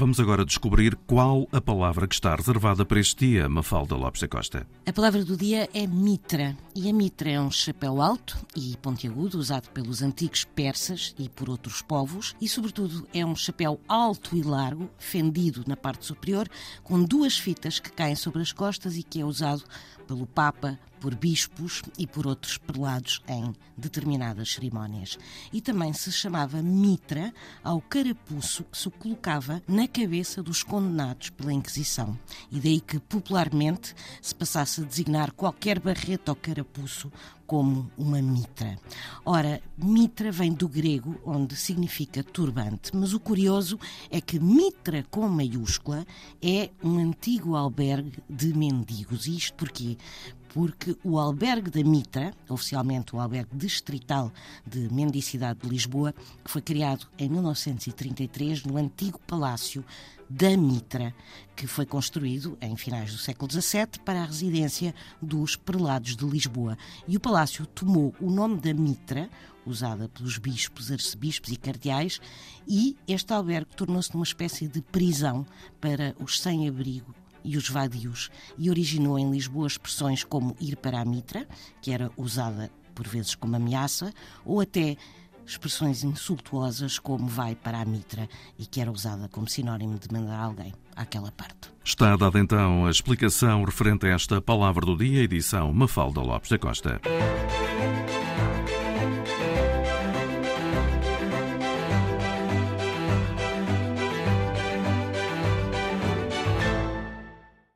Vamos agora descobrir qual a palavra que está reservada para este dia, Mafalda Lopes da Costa. A palavra do dia é mitra. E a mitra é um chapéu alto e pontiagudo usado pelos antigos persas e por outros povos e, sobretudo, é um chapéu alto e largo, fendido na parte superior, com duas fitas que caem sobre as costas e que é usado pelo Papa, por bispos e por outros prelados em determinadas cerimónias. E também se chamava mitra ao carapuço que se colocava na cabeça dos condenados pela Inquisição. E daí que popularmente se passasse a designar qualquer barrete ou carapuço como uma mitra. Ora, mitra vem do grego, onde significa turbante, mas o curioso é que mitra com maiúscula é um antigo albergue de mendigos. E isto porquê? Porque o albergue da Mitra, oficialmente o albergue distrital de mendicidade de Lisboa, foi criado em 1933 no antigo palácio da Mitra, que foi construído em finais do século XVII para a residência dos prelados de Lisboa. E o palácio tomou o nome da Mitra, usada pelos bispos, arcebispos e cardeais, e este albergue tornou-se numa espécie de prisão para os sem-abrigo e os vadios e originou em Lisboa expressões como ir para a mitra, que era usada por vezes como ameaça, ou até expressões insultuosas como vai para a mitra e que era usada como sinónimo de mandar alguém àquela parte. Está dada então a explicação referente a esta palavra do dia, edição Mafalda Lopes da Costa.